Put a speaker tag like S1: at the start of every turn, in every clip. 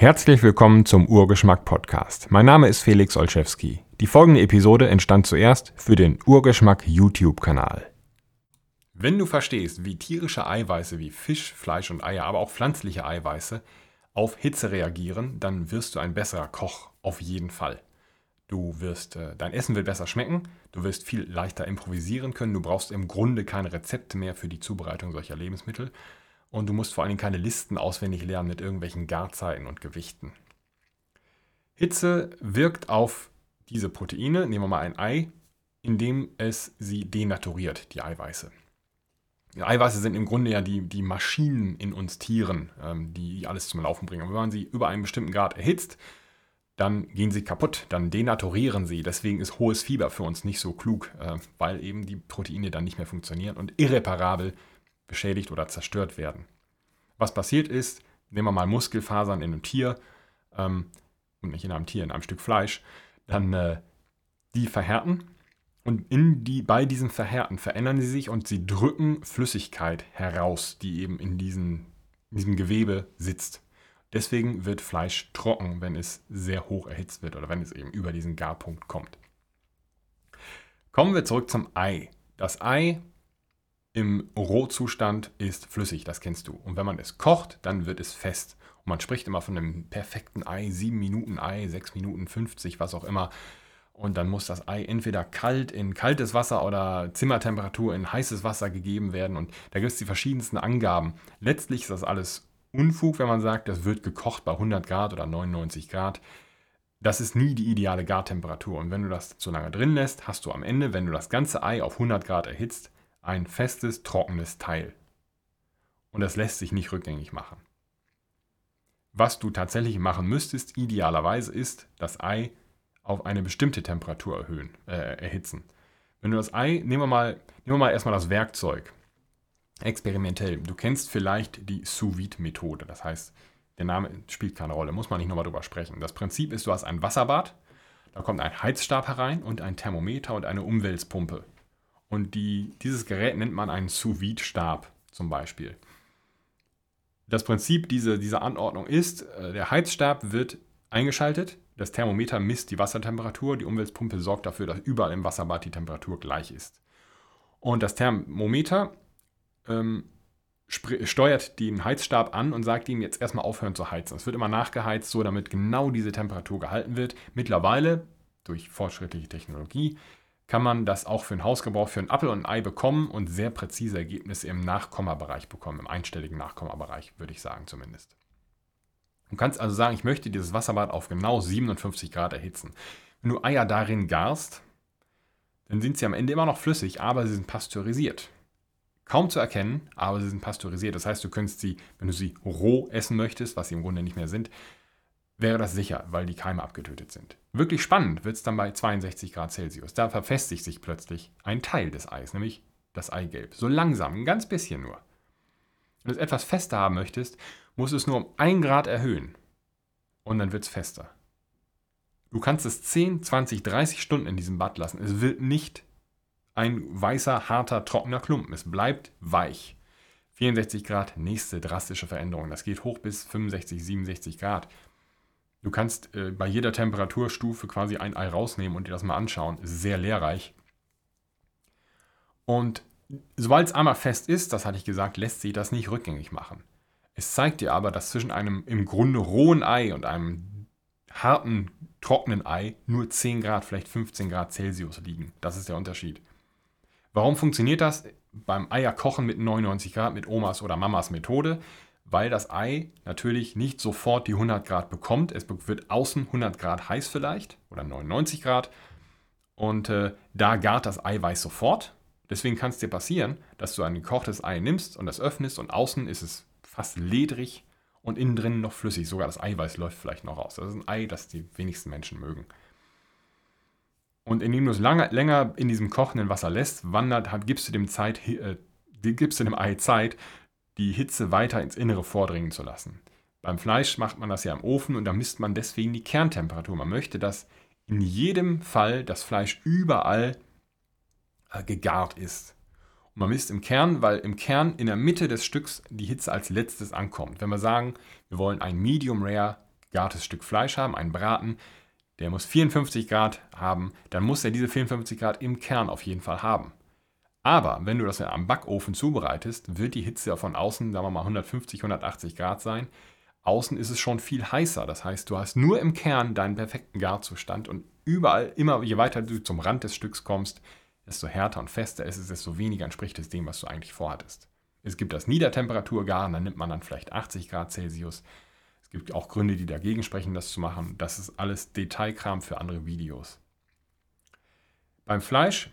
S1: Herzlich willkommen zum Urgeschmack Podcast. Mein Name ist Felix Olszewski. Die folgende Episode entstand zuerst für den Urgeschmack YouTube-Kanal. Wenn du verstehst, wie tierische Eiweiße wie Fisch, Fleisch und Eier, aber auch pflanzliche Eiweiße auf Hitze reagieren, dann wirst du ein besserer Koch auf jeden Fall. Du wirst, äh, dein Essen wird besser schmecken, du wirst viel leichter improvisieren können, du brauchst im Grunde keine Rezepte mehr für die Zubereitung solcher Lebensmittel und du musst vor allen Dingen keine Listen auswendig lernen mit irgendwelchen Garzeiten und Gewichten. Hitze wirkt auf diese Proteine, nehmen wir mal ein Ei, indem es sie denaturiert, die Eiweiße. Die Eiweiße sind im Grunde ja die, die Maschinen in uns Tieren, ähm, die alles zum Laufen bringen. Und wenn man sie über einen bestimmten Grad erhitzt, dann gehen sie kaputt, dann denaturieren sie. Deswegen ist hohes Fieber für uns nicht so klug, äh, weil eben die Proteine dann nicht mehr funktionieren und irreparabel beschädigt oder zerstört werden. Was passiert ist, nehmen wir mal Muskelfasern in einem Tier, ähm, und nicht in einem Tier, in einem Stück Fleisch, dann äh, die verhärten und in die, bei diesem Verhärten verändern sie sich und sie drücken Flüssigkeit heraus, die eben in, diesen, in diesem Gewebe sitzt. Deswegen wird Fleisch trocken, wenn es sehr hoch erhitzt wird oder wenn es eben über diesen Garpunkt kommt. Kommen wir zurück zum Ei. Das Ei im Rohzustand ist flüssig, das kennst du. Und wenn man es kocht, dann wird es fest. Und man spricht immer von einem perfekten Ei, 7 Minuten Ei, 6 Minuten 50, was auch immer. Und dann muss das Ei entweder kalt in kaltes Wasser oder Zimmertemperatur in heißes Wasser gegeben werden. Und da gibt es die verschiedensten Angaben. Letztlich ist das alles Unfug, wenn man sagt, das wird gekocht bei 100 Grad oder 99 Grad. Das ist nie die ideale Gartemperatur. Und wenn du das zu lange drin lässt, hast du am Ende, wenn du das ganze Ei auf 100 Grad erhitzt, ein festes, trockenes Teil. Und das lässt sich nicht rückgängig machen. Was du tatsächlich machen müsstest, idealerweise, ist das Ei auf eine bestimmte Temperatur erhöhen, äh, erhitzen. Wenn du das Ei, nehmen wir mal, nehmen wir mal erstmal das Werkzeug. Experimentell. Du kennst vielleicht die Sous-Vide-Methode. Das heißt, der Name spielt keine Rolle, muss man nicht nochmal drüber sprechen. Das Prinzip ist, du hast ein Wasserbad, da kommt ein Heizstab herein und ein Thermometer und eine Umwälzpumpe. Und die, dieses Gerät nennt man einen Sous-Vide-Stab zum Beispiel. Das Prinzip dieser, dieser Anordnung ist, äh, der Heizstab wird eingeschaltet, das Thermometer misst die Wassertemperatur, die Umweltpumpe sorgt dafür, dass überall im Wasserbad die Temperatur gleich ist. Und das Thermometer ähm, steuert den Heizstab an und sagt ihm jetzt erstmal aufhören zu heizen. Es wird immer nachgeheizt, so damit genau diese Temperatur gehalten wird. Mittlerweile, durch fortschrittliche Technologie, kann man das auch für den Hausgebrauch für einen Apfel und ein Ei bekommen und sehr präzise Ergebnisse im Nachkommabereich bekommen, im einstelligen Nachkommabereich, würde ich sagen zumindest. Du kannst also sagen, ich möchte dieses Wasserbad auf genau 57 Grad erhitzen. Wenn du Eier darin garst, dann sind sie am Ende immer noch flüssig, aber sie sind pasteurisiert. Kaum zu erkennen, aber sie sind pasteurisiert. Das heißt, du könntest sie, wenn du sie roh essen möchtest, was sie im Grunde nicht mehr sind, wäre das sicher, weil die Keime abgetötet sind. Wirklich spannend wird es dann bei 62 Grad Celsius. Da verfestigt sich plötzlich ein Teil des Eis, nämlich das Eigelb. So langsam, ein ganz bisschen nur. Wenn du es etwas fester haben möchtest, musst du es nur um 1 Grad erhöhen. Und dann wird es fester. Du kannst es 10, 20, 30 Stunden in diesem Bad lassen. Es wird nicht ein weißer, harter, trockener Klumpen. Es bleibt weich. 64 Grad, nächste drastische Veränderung. Das geht hoch bis 65, 67 Grad. Du kannst äh, bei jeder Temperaturstufe quasi ein Ei rausnehmen und dir das mal anschauen. Ist sehr lehrreich. Und sobald es einmal fest ist, das hatte ich gesagt, lässt sich das nicht rückgängig machen. Es zeigt dir aber, dass zwischen einem im Grunde rohen Ei und einem harten, trockenen Ei nur 10 Grad, vielleicht 15 Grad Celsius liegen. Das ist der Unterschied. Warum funktioniert das beim Eierkochen mit 99 Grad mit Omas oder Mamas Methode? Weil das Ei natürlich nicht sofort die 100 Grad bekommt. Es wird außen 100 Grad heiß vielleicht oder 99 Grad und äh, da gart das Eiweiß sofort. Deswegen kann es dir passieren, dass du ein gekochtes Ei nimmst und das öffnest und außen ist es fast ledrig und innen drin noch flüssig. Sogar das Eiweiß läuft vielleicht noch raus. Das ist ein Ei, das die wenigsten Menschen mögen. Und indem du es lange, länger in diesem kochenden Wasser lässt, wandert, gibst du dem Zeit, äh, gibst du dem Ei Zeit, die Hitze weiter ins Innere vordringen zu lassen. Beim Fleisch macht man das ja im Ofen und da misst man deswegen die Kerntemperatur. Man möchte, dass in jedem Fall das Fleisch überall äh, gegart ist. Und man misst im Kern, weil im Kern in der Mitte des Stücks die Hitze als letztes ankommt. Wenn wir sagen, wir wollen ein Medium Rare gegartes Stück Fleisch haben, einen Braten, der muss 54 Grad haben, dann muss er diese 54 Grad im Kern auf jeden Fall haben. Aber wenn du das am Backofen zubereitest, wird die Hitze von außen, sagen wir mal 150, 180 Grad sein. Außen ist es schon viel heißer. Das heißt, du hast nur im Kern deinen perfekten Garzustand und überall, immer je weiter du zum Rand des Stücks kommst, desto härter und fester ist es, desto weniger entspricht es dem, was du eigentlich vorhattest. Es gibt das Niedertemperaturgaren, da nimmt man dann vielleicht 80 Grad Celsius. Es gibt auch Gründe, die dagegen sprechen, das zu machen. Das ist alles Detailkram für andere Videos. Beim Fleisch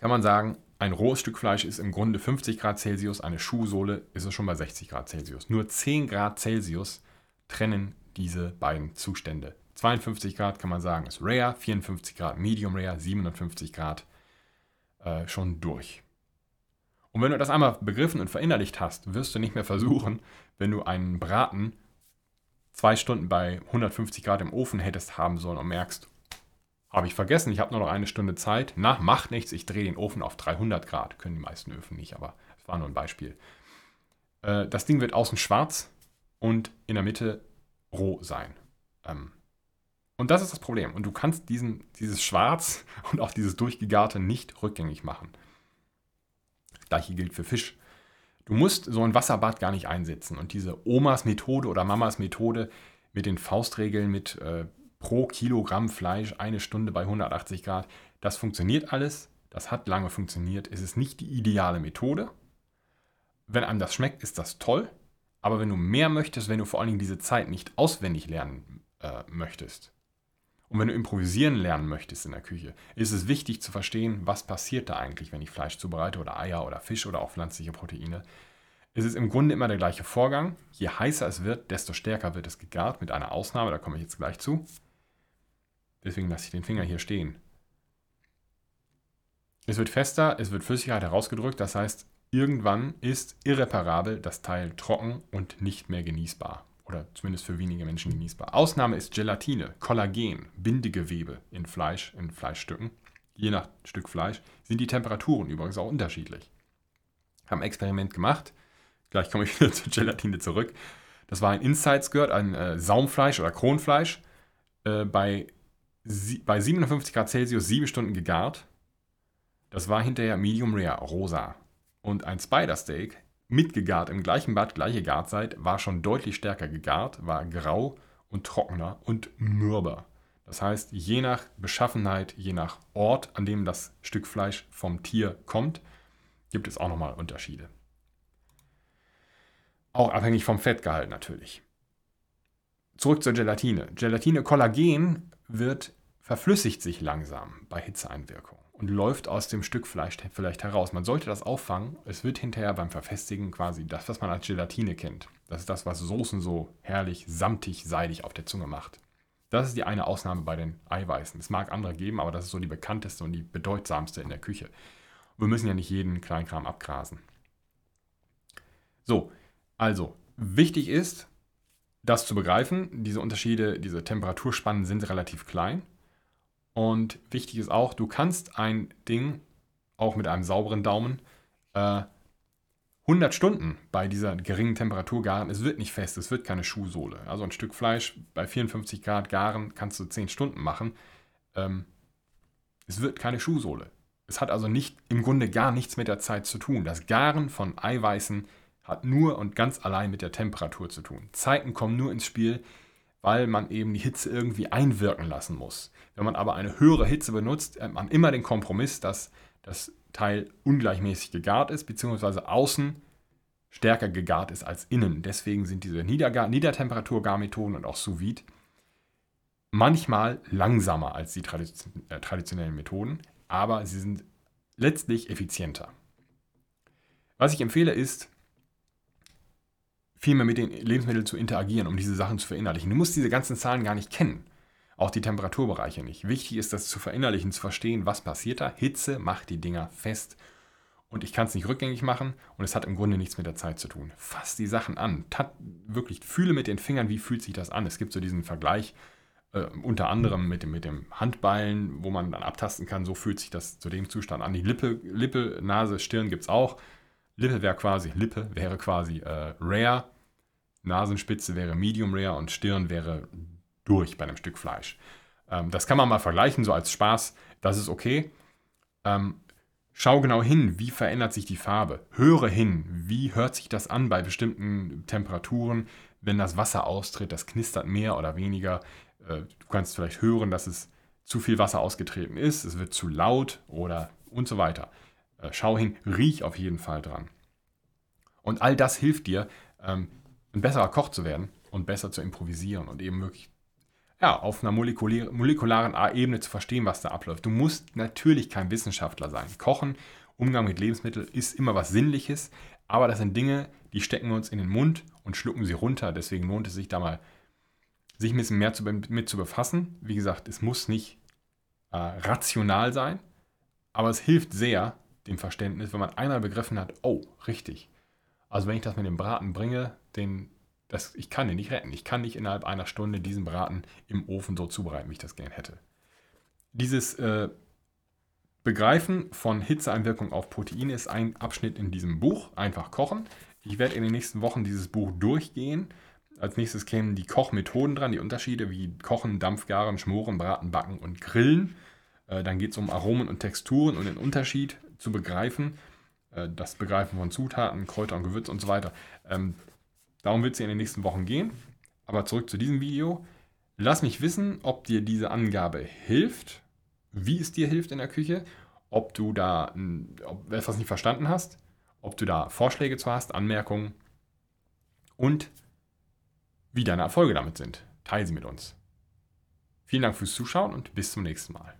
S1: kann man sagen, ein rohes Stück Fleisch ist im Grunde 50 Grad Celsius, eine Schuhsohle ist es schon bei 60 Grad Celsius. Nur 10 Grad Celsius trennen diese beiden Zustände. 52 Grad kann man sagen ist Rare, 54 Grad Medium Rare, 57 Grad äh, schon durch. Und wenn du das einmal begriffen und verinnerlicht hast, wirst du nicht mehr versuchen, wenn du einen Braten zwei Stunden bei 150 Grad im Ofen hättest haben sollen und merkst, habe ich vergessen, ich habe nur noch eine Stunde Zeit. Na, macht nichts, ich drehe den Ofen auf 300 Grad. Können die meisten Öfen nicht, aber es war nur ein Beispiel. Äh, das Ding wird außen schwarz und in der Mitte roh sein. Ähm, und das ist das Problem. Und du kannst diesen, dieses Schwarz und auch dieses Durchgegarte nicht rückgängig machen. Das gleiche gilt für Fisch. Du musst so ein Wasserbad gar nicht einsetzen. Und diese Omas Methode oder Mamas Methode mit den Faustregeln mit äh, pro Kilogramm Fleisch eine Stunde bei 180 Grad, das funktioniert alles. Das hat lange funktioniert. Es ist nicht die ideale Methode. Wenn einem das schmeckt, ist das toll. Aber wenn du mehr möchtest, wenn du vor allen Dingen diese Zeit nicht auswendig lernen äh, möchtest, und wenn du improvisieren lernen möchtest in der Küche, ist es wichtig zu verstehen, was passiert da eigentlich, wenn ich Fleisch zubereite oder Eier oder Fisch oder auch pflanzliche Proteine. Es ist im Grunde immer der gleiche Vorgang. Je heißer es wird, desto stärker wird es gegart, mit einer Ausnahme, da komme ich jetzt gleich zu. Deswegen lasse ich den Finger hier stehen. Es wird fester, es wird Flüssigkeit herausgedrückt, das heißt, irgendwann ist irreparabel das Teil trocken und nicht mehr genießbar oder zumindest für wenige Menschen genießbar. Ausnahme ist Gelatine, Kollagen, Bindegewebe in Fleisch, in Fleischstücken. Je nach Stück Fleisch sind die Temperaturen übrigens auch unterschiedlich. Haben Experiment gemacht. Gleich komme ich wieder zur Gelatine zurück. Das war ein Inside Skirt, ein äh, Saumfleisch oder Kronfleisch, äh, bei, bei 57 Grad Celsius sieben Stunden gegart. Das war hinterher Medium Rare, rosa. Und ein Spider Steak mitgegart im gleichen Bad, gleiche Garzeit, war schon deutlich stärker gegart, war grau und trockener und mürber. Das heißt, je nach Beschaffenheit, je nach Ort, an dem das Stück Fleisch vom Tier kommt, gibt es auch nochmal Unterschiede. Auch abhängig vom Fettgehalt natürlich. Zurück zur Gelatine. Gelatine Kollagen wird verflüssigt sich langsam bei Hitzeeinwirkung und läuft aus dem Stück Fleisch vielleicht heraus. Man sollte das auffangen. Es wird hinterher beim Verfestigen quasi das, was man als Gelatine kennt. Das ist das, was Soßen so herrlich, samtig, seidig auf der Zunge macht. Das ist die eine Ausnahme bei den Eiweißen. Es mag andere geben, aber das ist so die bekannteste und die bedeutsamste in der Küche. Wir müssen ja nicht jeden Kleinkram abgrasen. So, also, wichtig ist, das zu begreifen. Diese Unterschiede, diese Temperaturspannen sind relativ klein. Und wichtig ist auch, du kannst ein Ding, auch mit einem sauberen Daumen, äh, 100 Stunden bei dieser geringen Temperatur garen. Es wird nicht fest, es wird keine Schuhsohle. Also ein Stück Fleisch bei 54 Grad garen kannst du 10 Stunden machen. Ähm, es wird keine Schuhsohle. Es hat also nicht, im Grunde gar nichts mit der Zeit zu tun. Das Garen von Eiweißen hat nur und ganz allein mit der Temperatur zu tun. Zeiten kommen nur ins Spiel, weil man eben die Hitze irgendwie einwirken lassen muss. Wenn man aber eine höhere Hitze benutzt, hat man immer den Kompromiss, dass das Teil ungleichmäßig gegart ist, beziehungsweise außen stärker gegart ist als innen. Deswegen sind diese Niedertemperatur-Garmethoden und auch sous vide manchmal langsamer als die äh, traditionellen Methoden, aber sie sind letztlich effizienter. Was ich empfehle ist, viel mehr mit den Lebensmitteln zu interagieren, um diese Sachen zu verinnerlichen. Du musst diese ganzen Zahlen gar nicht kennen. Auch die Temperaturbereiche nicht. Wichtig ist, das zu verinnerlichen, zu verstehen, was passiert da. Hitze macht die Dinger fest. Und ich kann es nicht rückgängig machen und es hat im Grunde nichts mit der Zeit zu tun. Fass die Sachen an. Tat, wirklich, fühle mit den Fingern, wie fühlt sich das an. Es gibt so diesen Vergleich, äh, unter anderem mit dem, mit dem Handballen, wo man dann abtasten kann, so fühlt sich das zu dem Zustand an. Die Lippe, Lippe Nase, Stirn gibt es auch. Lippe wäre quasi, Lippe wäre quasi äh, rare. Nasenspitze wäre Medium Rare und Stirn wäre durch bei einem Stück Fleisch. Ähm, das kann man mal vergleichen, so als Spaß. Das ist okay. Ähm, schau genau hin, wie verändert sich die Farbe. Höre hin, wie hört sich das an bei bestimmten Temperaturen, wenn das Wasser austritt, das knistert mehr oder weniger. Äh, du kannst vielleicht hören, dass es zu viel Wasser ausgetreten ist, es wird zu laut oder und so weiter. Äh, schau hin, riech auf jeden Fall dran. Und all das hilft dir, ähm, ein besserer Koch zu werden und besser zu improvisieren und eben wirklich ja, auf einer molekularen Ebene zu verstehen, was da abläuft. Du musst natürlich kein Wissenschaftler sein. Kochen, Umgang mit Lebensmitteln ist immer was Sinnliches, aber das sind Dinge, die stecken wir uns in den Mund und schlucken sie runter. Deswegen lohnt es sich da mal, sich ein bisschen mehr zu, mit zu befassen. Wie gesagt, es muss nicht äh, rational sein, aber es hilft sehr dem Verständnis, wenn man einmal begriffen hat, oh, richtig. Also wenn ich das mit dem Braten bringe, den das, ich kann den nicht retten. Ich kann nicht innerhalb einer Stunde diesen Braten im Ofen so zubereiten, wie ich das gern hätte. Dieses äh, Begreifen von Hitzeeinwirkung auf Proteine ist ein Abschnitt in diesem Buch, einfach kochen. Ich werde in den nächsten Wochen dieses Buch durchgehen. Als nächstes kämen die Kochmethoden dran, die Unterschiede wie Kochen, Dampfgaren, Schmoren, Braten, Backen und Grillen. Äh, dann geht es um Aromen und Texturen und den Unterschied zu begreifen. Äh, das Begreifen von Zutaten, Kräuter und Gewürz und so weiter. Ähm, Darum wird es in den nächsten Wochen gehen. Aber zurück zu diesem Video. Lass mich wissen, ob dir diese Angabe hilft, wie es dir hilft in der Küche, ob du da ob etwas nicht verstanden hast, ob du da Vorschläge zu hast, Anmerkungen und wie deine Erfolge damit sind. Teile sie mit uns. Vielen Dank fürs Zuschauen und bis zum nächsten Mal.